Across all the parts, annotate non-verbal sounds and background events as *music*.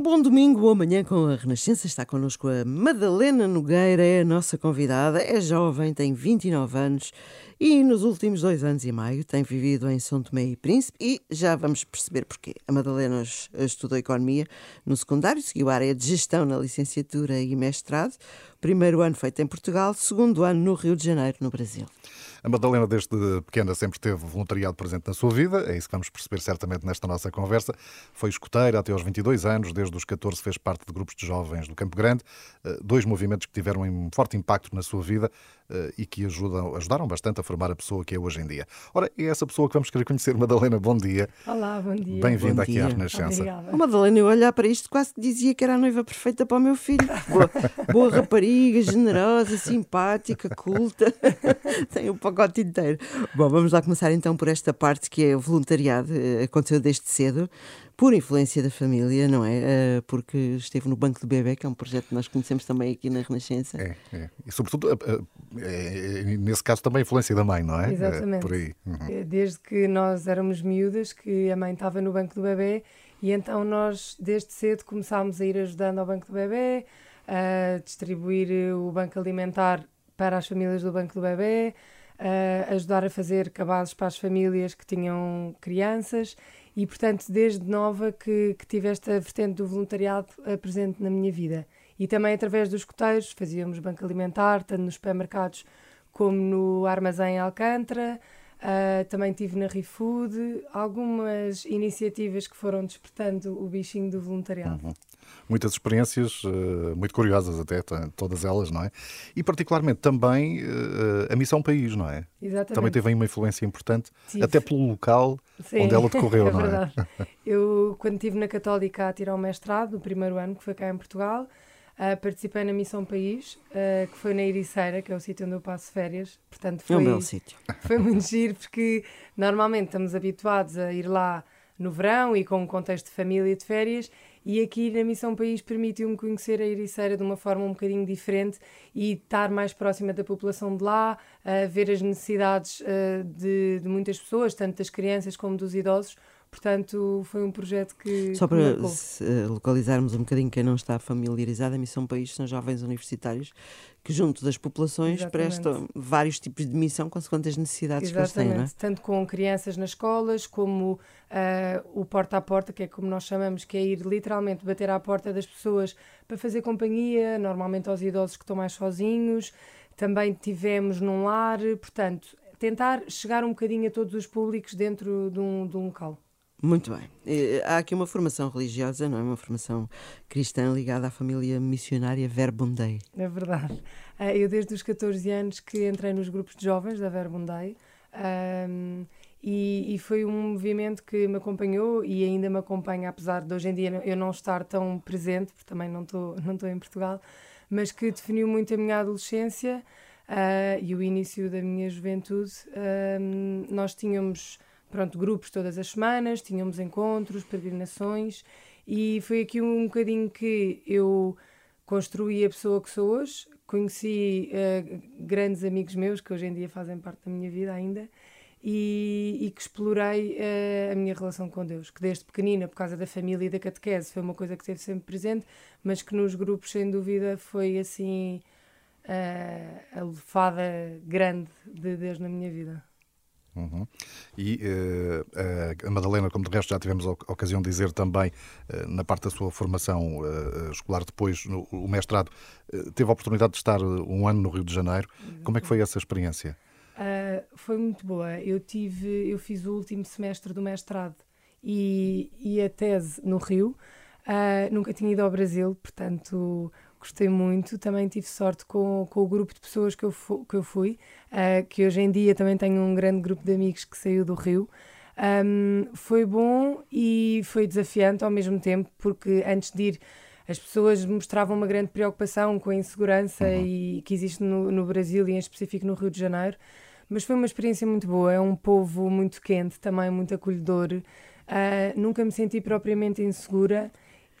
Bom domingo, boa manhã com a Renascença. Está connosco a Madalena Nogueira, é a nossa convidada. É jovem, tem 29 anos e nos últimos dois anos e meio tem vivido em São Tomé e Príncipe e já vamos perceber porquê. A Madalena estudou Economia no secundário, seguiu a área de Gestão na licenciatura e mestrado. Primeiro ano feito em Portugal, segundo ano no Rio de Janeiro, no Brasil. A Madalena, desde pequena, sempre teve voluntariado presente na sua vida, é isso que vamos perceber certamente nesta nossa conversa. Foi escoteira até aos 22 anos, desde os 14 fez parte de grupos de jovens do Campo Grande, eh, dois movimentos que tiveram um forte impacto na sua vida eh, e que ajudam, ajudaram bastante a formar a pessoa que é hoje em dia. Ora, é essa pessoa que vamos querer conhecer. Madalena, bom dia. Olá, bom dia. Bem-vinda aqui à Renascença. Oh, Madalena, eu olhar para isto quase dizia que era a noiva perfeita para o meu filho. Boa, boa rapariga, generosa, simpática, culta. *laughs* Tem o pacote inteiro. Bom, vamos lá começar então por esta parte que é o voluntariado. Eh, aconteceu desde cedo por influência da família, não é? Uh, porque esteve no Banco do Bebê, que é um projeto que nós conhecemos também aqui na Renascença. É, é. E sobretudo, uh, é, nesse caso também a influência da mãe, não é? Exatamente. por aí. Uhum. Desde que nós éramos miúdas, que a mãe estava no Banco do Bebê, e então nós, desde cedo, começámos a ir ajudando ao Banco do Bebê, a distribuir o banco alimentar para as famílias do Banco do Bebê, ajudar a fazer cabazes para as famílias que tinham crianças e, portanto, desde nova que, que tive esta vertente do voluntariado presente na minha vida. E também através dos coteiros, fazíamos banco alimentar, tanto nos supermercados como no armazém Alcântara. Uh, também tive na ReFood, algumas iniciativas que foram despertando o bichinho do voluntariado. Uhum muitas experiências uh, muito curiosas até, todas elas, não é? E particularmente também uh, a Missão País, não é? Exatamente. Também teve aí uma influência importante, Tive. até pelo local Sim, onde ela decorreu, *laughs* é não verdade. é? Eu, quando estive na Católica a tirar o mestrado, o primeiro ano, que foi cá em Portugal, Uh, participei na Missão País, uh, que foi na Ericeira, que é o sítio onde eu passo férias. Portanto, foi, é um belo sítio. Foi muito giro, porque normalmente estamos habituados a ir lá no verão e com um contexto de família e de férias, e aqui na Missão País permitiu-me conhecer a Ericeira de uma forma um bocadinho diferente e estar mais próxima da população de lá, ver as necessidades uh, de, de muitas pessoas, tanto das crianças como dos idosos, Portanto, foi um projeto que. Só para eh, localizarmos um bocadinho quem não está familiarizado, a Missão País são jovens universitários que, junto das populações, Exatamente. prestam vários tipos de missão consoante as necessidades Exatamente. que eles têm. Não é? Tanto com crianças nas escolas, como uh, o porta a porta, que é como nós chamamos, que é ir literalmente bater à porta das pessoas para fazer companhia, normalmente aos idosos que estão mais sozinhos. Também tivemos num lar, portanto, tentar chegar um bocadinho a todos os públicos dentro de um, de um local. Muito bem. Há aqui uma formação religiosa, não é? Uma formação cristã ligada à família missionária Verbundei. É verdade. Ah, eu, desde os 14 anos, que entrei nos grupos de jovens da Verbundei. Um, e, e, foi um movimento que me acompanhou e ainda me acompanha, apesar de hoje em dia eu não estar tão presente, porque também não estou não estou em Portugal, mas que definiu muito a minha adolescência uh, e o início da minha juventude. Uh, nós tínhamos pronto, grupos todas as semanas, tínhamos encontros, peregrinações e foi aqui um bocadinho que eu construí a pessoa que sou hoje, conheci uh, grandes amigos meus que hoje em dia fazem parte da minha vida ainda e, e que explorei uh, a minha relação com Deus, que desde pequenina, por causa da família e da catequese, foi uma coisa que esteve sempre presente, mas que nos grupos, sem dúvida, foi assim uh, a lefada grande de Deus na minha vida. Uhum. E uh, a Madalena, como de resto já tivemos a ocasião de dizer também, uh, na parte da sua formação uh, escolar depois, no, o mestrado, teve a oportunidade de estar um ano no Rio de Janeiro. Como é que foi essa experiência? foi muito boa. Eu tive, eu fiz o último semestre do mestrado e, e a tese no Rio. nunca tinha ido ao Brasil, portanto gostei muito. Também tive sorte com, com o grupo de pessoas que eu, fu que eu fui, uh, que hoje em dia também tenho um grande grupo de amigos que saiu do Rio. Um, foi bom e foi desafiante ao mesmo tempo, porque antes de ir as pessoas mostravam uma grande preocupação com a insegurança uhum. e que existe no, no Brasil e em específico no Rio de Janeiro. Mas foi uma experiência muito boa. É um povo muito quente, também muito acolhedor. Uh, nunca me senti propriamente insegura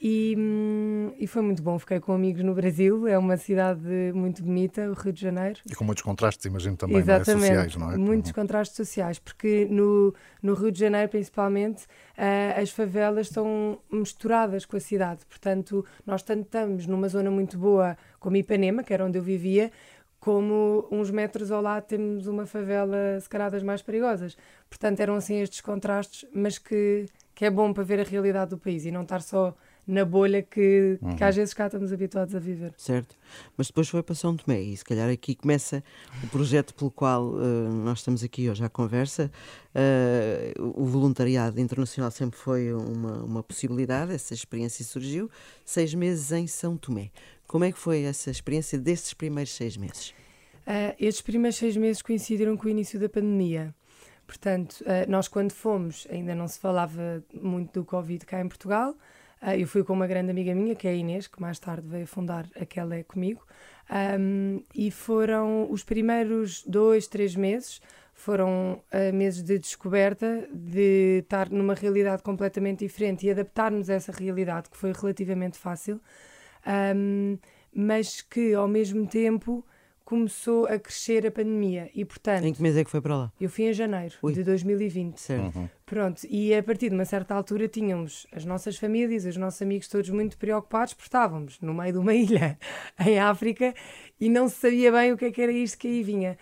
E, hum, e foi muito bom. Fiquei com amigos no Brasil, é uma cidade muito bonita, o Rio de Janeiro. E com muitos contrastes, imagino também, Exatamente, não é? sociais, não é? Muitos uhum. contrastes sociais, porque no, no Rio de Janeiro, principalmente, uh, as favelas estão misturadas com a cidade. Portanto, nós tanto estamos numa zona muito boa como Ipanema, que era onde eu vivia, como uns metros ao lado temos uma favela, se calhar das mais perigosas. Portanto, eram assim estes contrastes, mas que, que é bom para ver a realidade do país e não estar só na bolha que, uhum. que às vezes cá estamos habituados a viver. Certo. Mas depois foi para São Tomé e se calhar aqui começa o projeto pelo qual uh, nós estamos aqui hoje à conversa. Uh, o voluntariado internacional sempre foi uma, uma possibilidade, essa experiência surgiu. Seis meses em São Tomé. Como é que foi essa experiência desses primeiros seis meses? Uh, estes primeiros seis meses coincidiram com o início da pandemia. Portanto, nós quando fomos, ainda não se falava muito do Covid cá em Portugal. Uh, eu fui com uma grande amiga minha, que é a Inês, que mais tarde veio fundar aquela é comigo. Um, e foram os primeiros dois, três meses, foram uh, meses de descoberta, de estar numa realidade completamente diferente e adaptarmos a essa realidade, que foi relativamente fácil um, mas que ao mesmo tempo começou a crescer a pandemia e portanto em que mês é que foi para lá? Eu fui em janeiro Ui. de 2020 certo. Uhum. pronto e a partir de uma certa altura tínhamos as nossas famílias os nossos amigos todos muito preocupados porque estávamos no meio de uma *laughs* ilha em África e não se sabia bem o que, é que era isto que aí vinha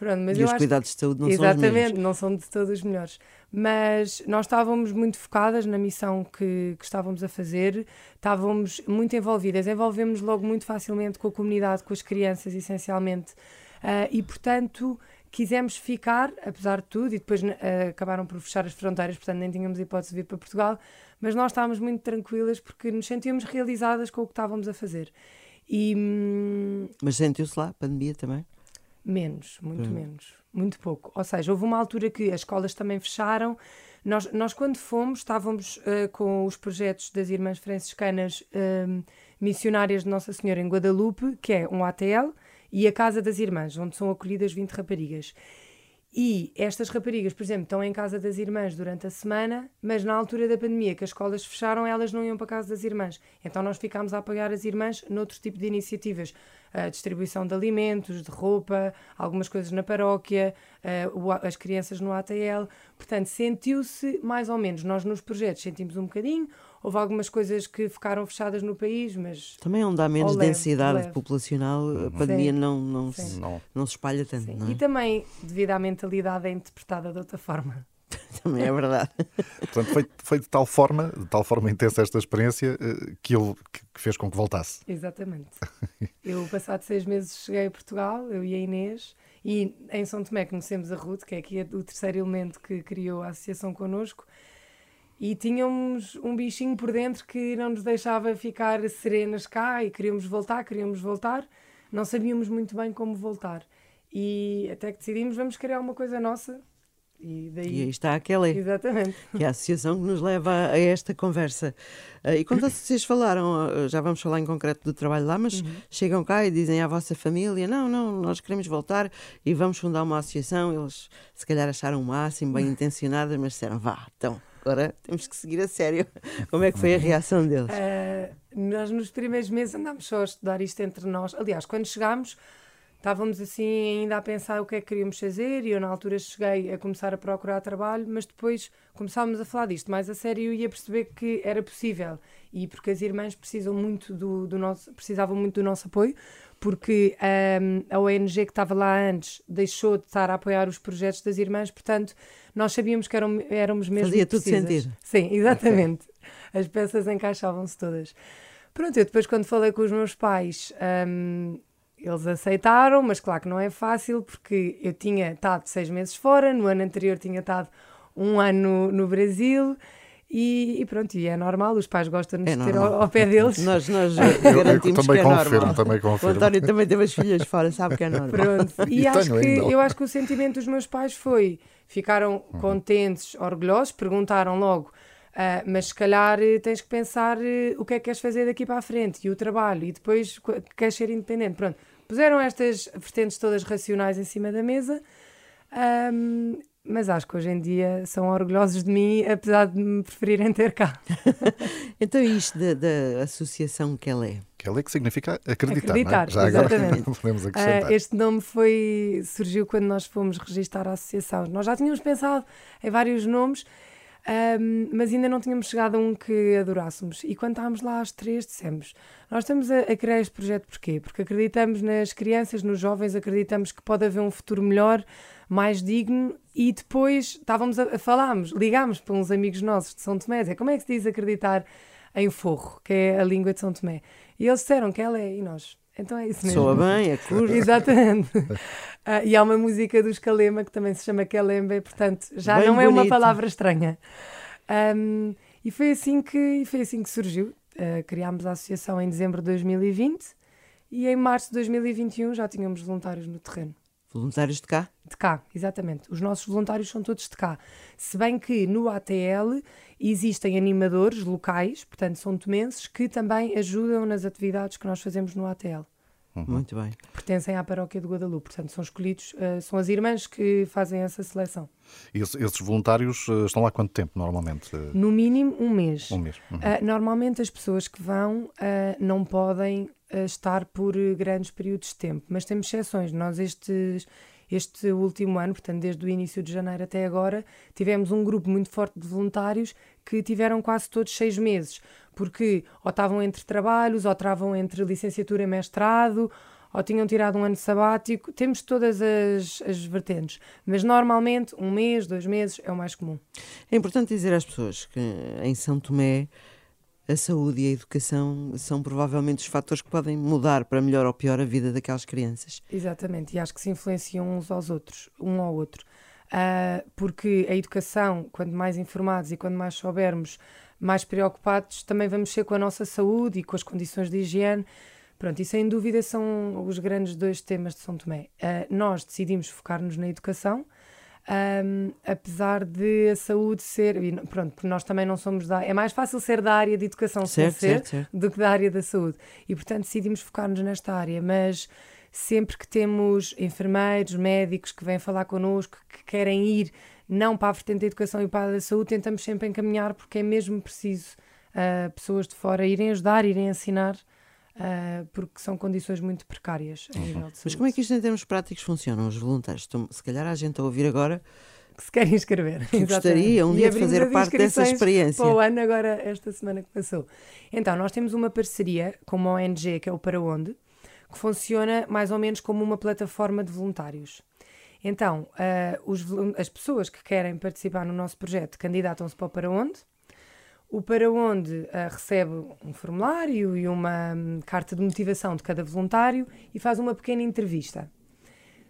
Pronto, mas e os cuidados de saúde não Exatamente, são os Exatamente, não são de todos os melhores. Mas nós estávamos muito focadas na missão que, que estávamos a fazer, estávamos muito envolvidas, envolvemos logo muito facilmente com a comunidade, com as crianças, essencialmente. Uh, e, portanto, quisemos ficar, apesar de tudo, e depois uh, acabaram por fechar as fronteiras, portanto nem tínhamos hipótese de vir para Portugal, mas nós estávamos muito tranquilas porque nos sentíamos realizadas com o que estávamos a fazer. E, hum... Mas sentiu-se lá a pandemia também? Menos, muito hum. menos, muito pouco. Ou seja, houve uma altura que as escolas também fecharam. Nós, nós quando fomos, estávamos uh, com os projetos das Irmãs Franciscanas uh, Missionárias de Nossa Senhora em Guadalupe, que é um ATL, e a Casa das Irmãs, onde são acolhidas 20 raparigas. E estas raparigas, por exemplo, estão em casa das irmãs durante a semana, mas na altura da pandemia que as escolas fecharam, elas não iam para casa das irmãs. Então nós ficámos a apoiar as irmãs noutro tipo de iniciativas. A distribuição de alimentos, de roupa, algumas coisas na paróquia, as crianças no ATL. Portanto, sentiu-se mais ou menos. Nós nos projetos sentimos um bocadinho, Houve algumas coisas que ficaram fechadas no país, mas. Também onde há menos leve, densidade leve. populacional, a uhum. pandemia não, não, se, não. não se espalha tanto. É? E também, devido à mentalidade, é interpretada de outra forma. *laughs* também é verdade. Portanto, foi, foi de tal forma, de tal forma intensa esta experiência eh, que ele que fez com que voltasse. Exatamente. *laughs* eu, passado seis meses, cheguei a Portugal, eu e a Inês, e em São Tomé conhecemos a Ruth, que é aqui o terceiro elemento que criou a associação connosco, e tínhamos um bichinho por dentro que não nos deixava ficar serenas cá e queríamos voltar, queríamos voltar, não sabíamos muito bem como voltar. E até que decidimos, vamos criar uma coisa nossa. E, daí... e aí está aquela. Exatamente. Que é a associação que nos leva a esta conversa. Eh, e quando vocês falaram, eh, já vamos falar em concreto do trabalho lá, mas uhum. chegam cá e dizem à vossa família: não, não, nós queremos voltar e vamos fundar uma associação. Eles se calhar acharam o máximo, bem *laughs* intencionadas, mas disseram: vá, então agora temos que seguir a sério. *laughs* Como é que foi a reação deles? Uh, nós nos primeiros meses andámos só a estudar isto entre nós. Aliás, quando chegámos, estávamos assim ainda a pensar o que é que queríamos fazer e eu na altura cheguei a começar a procurar trabalho, mas depois começámos a falar disto mais a sério e a perceber que era possível. E porque as irmãs precisam muito do, do nosso, precisavam muito do nosso apoio, porque um, a ONG que estava lá antes deixou de estar a apoiar os projetos das irmãs, portanto, nós sabíamos que eram, éramos mesmo Fazia tudo sentido. Sim, exatamente. Okay. As peças encaixavam-se todas. Pronto, eu depois quando falei com os meus pais, um, eles aceitaram, mas claro que não é fácil, porque eu tinha estado seis meses fora, no ano anterior tinha estado um ano no Brasil, e, e, pronto, e é normal, os pais gostam de é ter ao, ao, pé deles. *laughs* Nós, nós garantimos eu, eu também que é confirmo, normal. Também confirmo. O António *laughs* também teve as filhas fora, sabe que é normal. Pronto. E, e acho que, eu acho que o sentimento dos meus pais foi, ficaram uhum. contentes, orgulhosos, perguntaram logo, uh, mas se calhar eh, tens que pensar uh, o que é que queres fazer daqui para a frente, e o trabalho, e depois queres ser independente. Pronto, puseram estas vertentes todas racionais em cima da mesa, um, mas acho que hoje em dia são orgulhosos de mim, apesar de me preferirem ter cá. *laughs* então, isto da, da associação que ela é? Que ela é que significa acreditar, acreditar é? Já exatamente. *laughs* agora podemos acrescentar. Uh, este nome foi, surgiu quando nós fomos registar a associação. Nós já tínhamos pensado em vários nomes, um, mas ainda não tínhamos chegado a um que adorássemos. E quando estávamos lá às três, dissemos: Nós estamos a, a, criar este projeto porquê? Porque acreditamos nas crianças, nos jovens, acreditamos que pode haver um futuro melhor, mais digno. E depois estávamos a, a falarmos, ligámos para uns amigos nossos de São Tomé, dizer, como é que se diz acreditar em forro, que é a língua de São Tomé? E eles disseram que ela é, e nós. Então é isso mesmo. Soa bem, é curto. *laughs* Exatamente. Uh, e há uma música dos Kalema que também se chama Kalembe, portanto já Bem não bonito. é uma palavra estranha. Um, e foi assim que, foi assim que surgiu. Uh, criámos a associação em dezembro de 2020 e em março de 2021 já tínhamos voluntários no terreno. Voluntários de cá? De cá, exatamente. Os nossos voluntários são todos de cá. Se bem que no ATL existem animadores locais, portanto são tomenses, que também ajudam nas atividades que nós fazemos no ATL. Uhum. Muito bem. Pertencem à paróquia de Guadalupe, portanto são escolhidos, uh, são as irmãs que fazem essa seleção. E esses voluntários uh, estão lá quanto tempo, normalmente? No mínimo um mês. Um mês. Uhum. Uh, normalmente as pessoas que vão não podem estar por grandes períodos de tempo, mas temos exceções. Nós estes este último ano, portanto, desde o início de janeiro até agora, tivemos um grupo muito forte de voluntários que tiveram quase todos seis meses, porque ou estavam entre trabalhos, ou estavam entre licenciatura e mestrado, ou tinham tirado um ano sabático. Temos todas as, as vertentes, mas normalmente um mês, dois meses é o mais comum. É importante dizer às pessoas que em São Tomé a saúde e a educação são provavelmente os fatores que podem mudar para melhor ou pior a vida daquelas crianças. Exatamente, e acho que se influenciam uns aos outros, um ao outro. Uh, porque a educação, quando mais informados e quando mais soubermos, mais preocupados, também vamos ser com a nossa saúde e com as condições de higiene. Pronto, e sem dúvida são os grandes dois temas de São Tomé. Uh, nós decidimos focar-nos na educação, um, apesar de a saúde ser. Pronto, porque nós também não somos da. É mais fácil ser da área de educação certo, ser certo, certo. do que da área da saúde. E portanto decidimos focar-nos nesta área, mas sempre que temos enfermeiros, médicos que vêm falar connosco, que querem ir não para a vertente da educação e para a da saúde, tentamos sempre encaminhar, porque é mesmo preciso uh, pessoas de fora irem ajudar, irem ensinar uh, porque são condições muito precárias a nível de saúde. Mas como é que isto em termos práticos funciona? Os voluntários, estão, se calhar a gente a ouvir agora que se querem inscrever. Que gostaria um dia de fazer parte dessa experiência. Para o ano, agora, esta semana que passou. Então, nós temos uma parceria com uma ONG, que é o Para Onde, que funciona mais ou menos como uma plataforma de voluntários. Então, uh, os, as pessoas que querem participar no nosso projeto candidatam-se para o Para Onde, o para onde uh, recebe um formulário e uma um, carta de motivação de cada voluntário e faz uma pequena entrevista.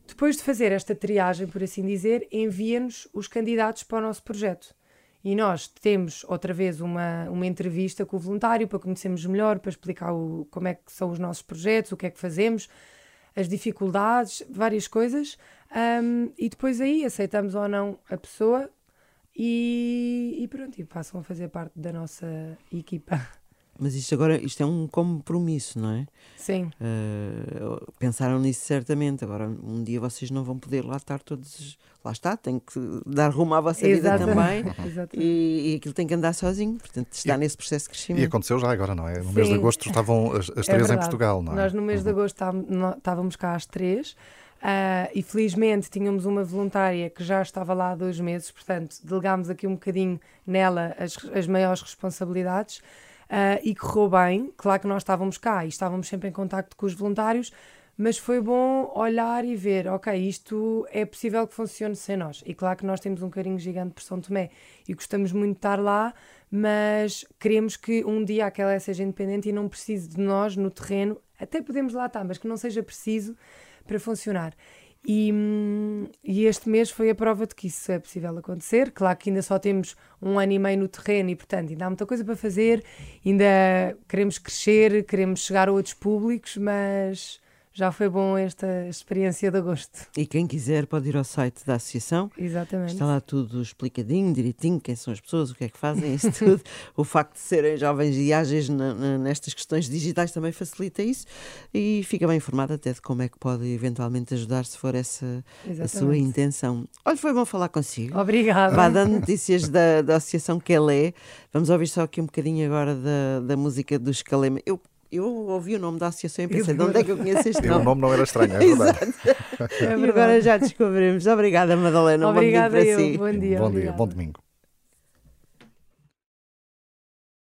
Depois de fazer esta triagem, por assim dizer, envia-nos os candidatos para o nosso projeto. E nós temos outra vez uma, uma entrevista com o voluntário para conhecermos melhor, para explicar o, como é que são os nossos projetos, o que é que fazemos, as dificuldades, várias coisas. Um, e depois aí aceitamos ou não a pessoa e, e pronto, e passam a fazer parte da nossa equipa. Mas isto agora isto é um compromisso, não é? Sim. Uh, pensaram nisso certamente. Agora, um dia vocês não vão poder lá estar todos. Lá está, tem que dar rumo à vossa Exatamente. vida também. *laughs* Exatamente. E, e aquilo tem que andar sozinho. Portanto, está e, nesse processo de crescimento. E aconteceu já agora, não é? No Sim. mês de agosto estavam as, as é três em Portugal, não é? Nós, no mês uhum. de agosto, estávamos cá às três. Uh, e felizmente tínhamos uma voluntária que já estava lá há dois meses, portanto, delegámos aqui um bocadinho nela as, as maiores responsabilidades uh, e correu bem. Claro que nós estávamos cá e estávamos sempre em contacto com os voluntários, mas foi bom olhar e ver, ok, isto é possível que funcione sem nós. E claro que nós temos um carinho gigante por São Tomé e gostamos muito de estar lá, mas queremos que um dia aquela seja independente e não precise de nós no terreno. Até podemos lá estar, mas que não seja preciso para funcionar. E, e, este mês foi a prova de que isso é possível acontecer. Claro que ainda só temos um ano e meio no terreno e, portanto, ainda há muita coisa para fazer, ainda queremos crescer, queremos chegar a outros públicos, mas já foi bom esta experiência de agosto. E quem quiser pode ir ao site da associação. Exatamente. Está lá tudo explicadinho, direitinho, quem são as pessoas, o que é que fazem, isso tudo. *laughs* o facto de serem jovens e ágeis nestas questões digitais também facilita isso e fica bem informado até de como é que pode eventualmente ajudar se for essa Exatamente. a sua intenção. Olha, foi bom falar consigo. Obrigada. Vá dando notícias da, da Associação Quelé. Vamos ouvir só aqui um bocadinho agora da, da música do Escalema. Eu eu ouvi o nome da associação e pensei, de onde é que eu conheço este nome? o nome não era estranho, é *laughs* verdade. é verdade. E agora já descobrimos. Obrigada, Madalena. Obrigada, um bom dia para eu. si. Bom dia. Bom dia, bom domingo.